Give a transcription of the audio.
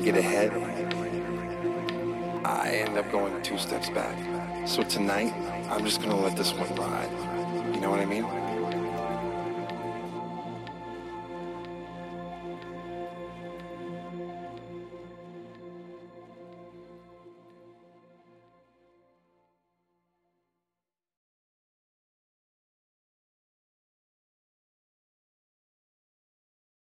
get ahead, I end up going two steps back. So tonight, I'm just gonna